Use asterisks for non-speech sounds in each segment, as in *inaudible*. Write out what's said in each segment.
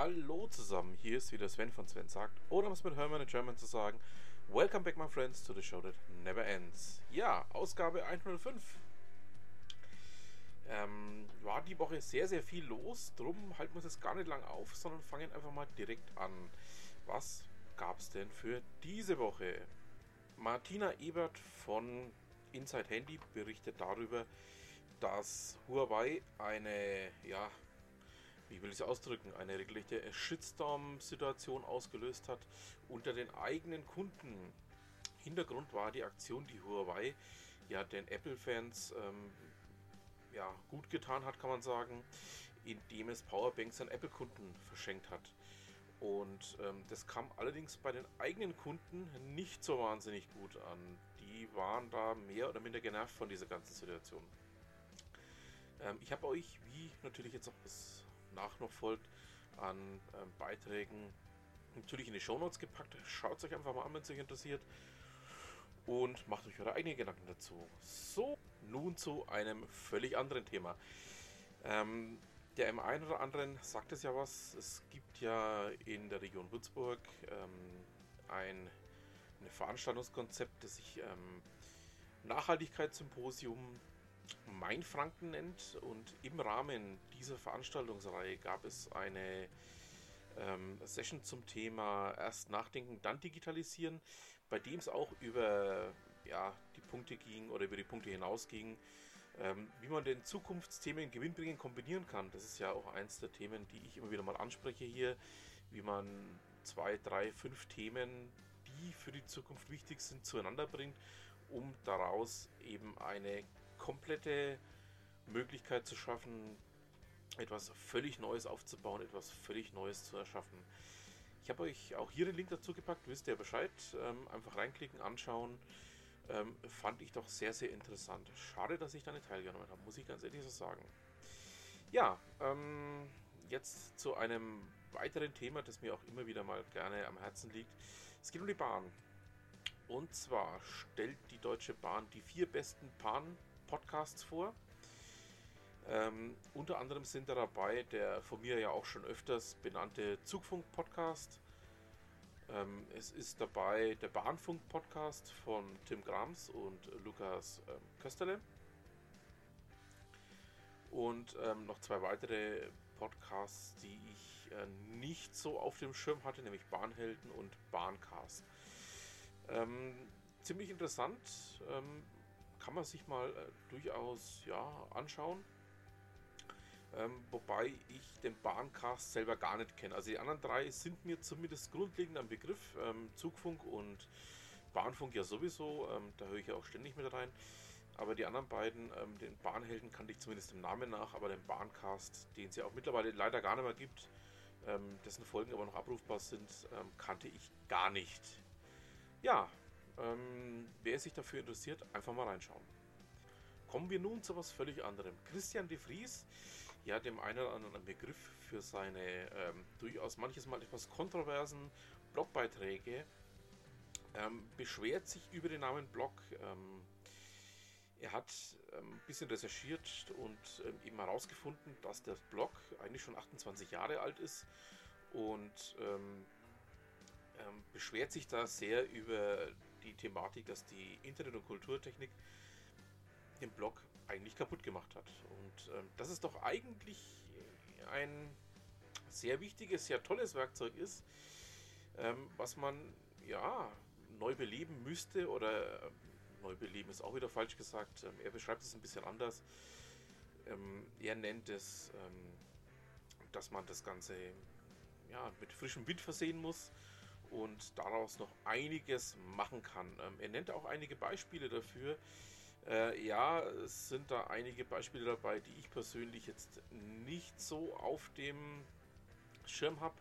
Hallo zusammen, hier ist wieder Sven von Sven sagt, oder um es mit Hermann in German zu sagen, Welcome back my friends to the show that never ends. Ja, Ausgabe 105. Ähm, war die Woche sehr, sehr viel los, drum halten wir uns jetzt gar nicht lang auf, sondern fangen einfach mal direkt an. Was gab es denn für diese Woche? Martina Ebert von Inside Handy berichtet darüber, dass Huawei eine, ja, wie will ich es ausdrücken, eine regelrechte Shitstorm-Situation ausgelöst hat unter den eigenen Kunden. Hintergrund war die Aktion, die Huawei ja den Apple-Fans ähm, ja, gut getan hat, kann man sagen, indem es Powerbanks an Apple-Kunden verschenkt hat. Und ähm, das kam allerdings bei den eigenen Kunden nicht so wahnsinnig gut an. Die waren da mehr oder minder genervt von dieser ganzen Situation. Ähm, ich habe euch, wie natürlich jetzt auch bis nach noch folgt, an ähm, Beiträgen natürlich in die Shownotes gepackt. Schaut es euch einfach mal an, wenn es euch interessiert. Und macht euch eure eigenen Gedanken dazu. So, nun zu einem völlig anderen Thema. Ähm, der im einen oder anderen sagt es ja was. Es gibt ja in der Region Würzburg ähm, ein, ein Veranstaltungskonzept, das sich ähm, Nachhaltigkeitssymposium Mainfranken nennt. Und im Rahmen dieser Veranstaltungsreihe gab es eine ähm, Session zum Thema erst nachdenken, dann digitalisieren, bei dem es auch über ja, die Punkte ging oder über die Punkte hinaus ging, ähm, wie man den Zukunftsthemen gewinnbringend kombinieren kann. Das ist ja auch eins der Themen, die ich immer wieder mal anspreche hier, wie man zwei, drei, fünf Themen, die für die Zukunft wichtig sind, zueinander bringt, um daraus eben eine komplette Möglichkeit zu schaffen, etwas völlig Neues aufzubauen, etwas völlig Neues zu erschaffen. Ich habe euch auch hier den Link dazu gepackt, wisst ihr Bescheid. Ähm, einfach reinklicken, anschauen. Ähm, fand ich doch sehr, sehr interessant. Schade, dass ich da nicht teilgenommen habe, muss ich ganz ehrlich so sagen. Ja, ähm, jetzt zu einem weiteren Thema, das mir auch immer wieder mal gerne am Herzen liegt. Es geht um die Bahn. Und zwar stellt die Deutsche Bahn die vier besten Bahn-Podcasts vor. Ähm, unter anderem sind da dabei der von mir ja auch schon öfters benannte Zugfunk-Podcast. Ähm, es ist dabei der Bahnfunk-Podcast von Tim Grams und Lukas ähm, Kösterle. Und ähm, noch zwei weitere Podcasts, die ich äh, nicht so auf dem Schirm hatte, nämlich Bahnhelden und Bahncast. Ähm, ziemlich interessant, ähm, kann man sich mal äh, durchaus ja, anschauen. Ähm, wobei ich den Bahncast selber gar nicht kenne. Also die anderen drei sind mir zumindest grundlegend am Begriff. Ähm, Zugfunk und Bahnfunk ja sowieso. Ähm, da höre ich ja auch ständig mit rein. Aber die anderen beiden, ähm, den Bahnhelden kannte ich zumindest im Namen nach, aber den Bahncast, den es ja auch mittlerweile leider gar nicht mehr gibt, ähm, dessen Folgen aber noch abrufbar sind, ähm, kannte ich gar nicht. Ja, wer sich dafür interessiert, einfach mal reinschauen. Kommen wir nun zu was völlig anderem. Christian de Vries ja dem einen oder anderen Begriff für seine ähm, durchaus manches Mal etwas kontroversen Blogbeiträge. Ähm, beschwert sich über den Namen Blog. Ähm, er hat ähm, ein bisschen recherchiert und ähm, eben herausgefunden, dass der Blog eigentlich schon 28 Jahre alt ist und ähm, beschwert sich da sehr über die Thematik, dass die Internet- und Kulturtechnik den Blog eigentlich kaputt gemacht hat. Und ähm, dass es doch eigentlich ein sehr wichtiges, sehr tolles Werkzeug ist, ähm, was man ja neu beleben müsste oder äh, neu beleben ist auch wieder falsch gesagt. Ähm, er beschreibt es ein bisschen anders. Ähm, er nennt es, ähm, dass man das Ganze ja, mit frischem Wind versehen muss und daraus noch einiges machen kann. Ähm, er nennt auch einige Beispiele dafür, äh, ja, es sind da einige Beispiele dabei, die ich persönlich jetzt nicht so auf dem Schirm habe.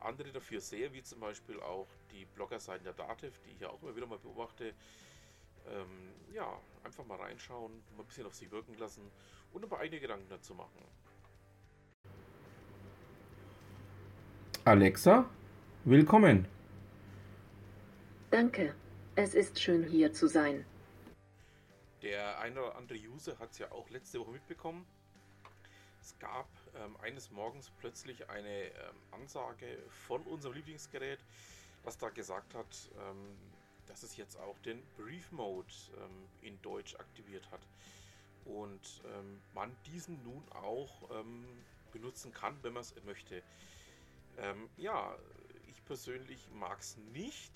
Andere dafür sehr, wie zum Beispiel auch die Bloggerseiten der Dativ, die ich ja auch immer wieder mal beobachte. Ähm, ja, einfach mal reinschauen, mal ein bisschen auf sich wirken lassen und ein paar eigene Gedanken dazu machen. Alexa, willkommen. Danke, es ist schön hier zu sein. Der eine oder andere User hat es ja auch letzte Woche mitbekommen. Es gab ähm, eines Morgens plötzlich eine ähm, Ansage von unserem Lieblingsgerät, das da gesagt hat, ähm, dass es jetzt auch den Brief Mode ähm, in Deutsch aktiviert hat und ähm, man diesen nun auch ähm, benutzen kann, wenn man es möchte. ja, ich persönlich mag es nicht,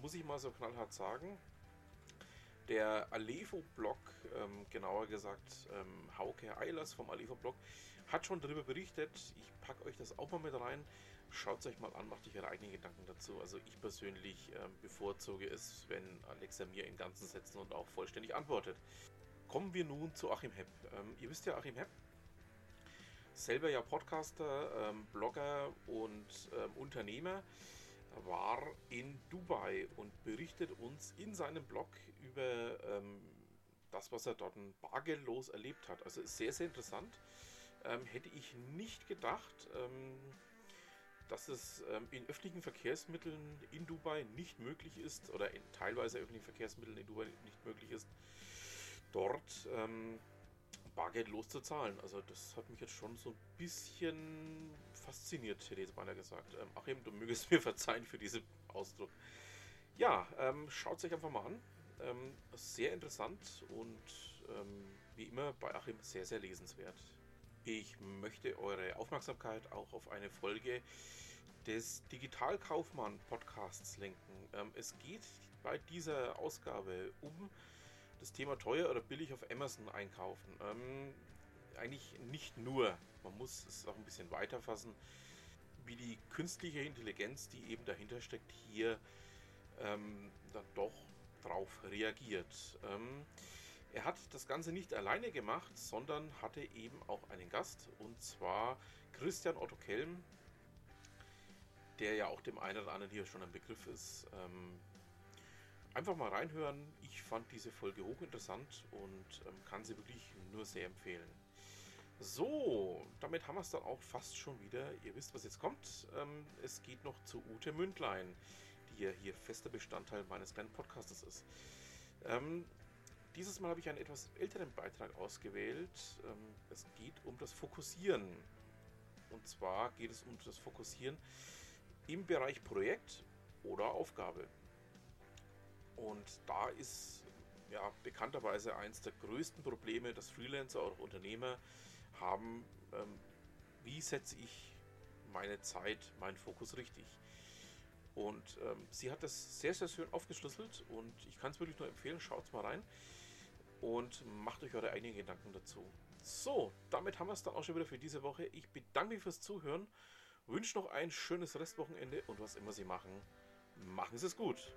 muss ich mal so knallhart sagen. Der Alevo-Blog, ähm, genauer gesagt ähm, Hauke Eilers vom Alevo-Blog, hat schon darüber berichtet. Ich packe euch das auch mal mit rein. Schaut es euch mal an, macht euch eure eigenen Gedanken dazu. Also ich persönlich ähm, bevorzuge es, wenn Alexa mir in ganzen Sätzen und auch vollständig antwortet. Kommen wir nun zu Achim Hepp. Ähm, ihr wisst ja, Achim Hepp, selber ja Podcaster, ähm, Blogger und ähm, Unternehmer, war in Dubai und berichtet uns in seinem Blog über ähm, das, was er dort bargeldlos erlebt hat. Also sehr, sehr interessant. Ähm, hätte ich nicht gedacht, ähm, dass es ähm, in öffentlichen Verkehrsmitteln in Dubai nicht möglich ist, oder in teilweise öffentlichen Verkehrsmitteln in Dubai nicht möglich ist, dort ähm, bargeldlos zu zahlen. Also das hat mich jetzt schon so ein bisschen fasziniert, hätte ich jetzt beinahe gesagt. Ähm, Achim, du mögest *laughs* mir verzeihen für diesen Ausdruck. Ja, ähm, schaut es euch einfach mal an. Ähm, sehr interessant und ähm, wie immer bei Achim sehr, sehr lesenswert. Ich möchte eure Aufmerksamkeit auch auf eine Folge des Digitalkaufmann Podcasts lenken. Ähm, es geht bei dieser Ausgabe um das Thema teuer oder billig auf Amazon einkaufen. Ähm, eigentlich nicht nur, man muss es auch ein bisschen weiter fassen, wie die künstliche Intelligenz, die eben dahinter steckt, hier ähm, dann doch drauf reagiert. Ähm, er hat das Ganze nicht alleine gemacht, sondern hatte eben auch einen Gast und zwar Christian Otto Kelm, der ja auch dem einen oder anderen hier schon ein Begriff ist. Ähm, einfach mal reinhören. Ich fand diese Folge hochinteressant und ähm, kann sie wirklich nur sehr empfehlen. So, damit haben wir es dann auch fast schon wieder. Ihr wisst, was jetzt kommt. Ähm, es geht noch zu Ute Mündlein, die ja hier fester Bestandteil meines kleinen Podcastes ist. Ähm, dieses Mal habe ich einen etwas älteren Beitrag ausgewählt. Ähm, es geht um das Fokussieren. Und zwar geht es um das Fokussieren im Bereich Projekt oder Aufgabe. Und da ist ja bekannterweise eines der größten Probleme, dass Freelancer oder Unternehmer haben, ähm, wie setze ich meine Zeit, meinen Fokus richtig. Und ähm, sie hat das sehr, sehr schön aufgeschlüsselt und ich kann es wirklich nur empfehlen, schaut mal rein und macht euch eure eigenen Gedanken dazu. So, damit haben wir es dann auch schon wieder für diese Woche. Ich bedanke mich fürs Zuhören, wünsche noch ein schönes Restwochenende und was immer Sie machen, machen Sie es gut.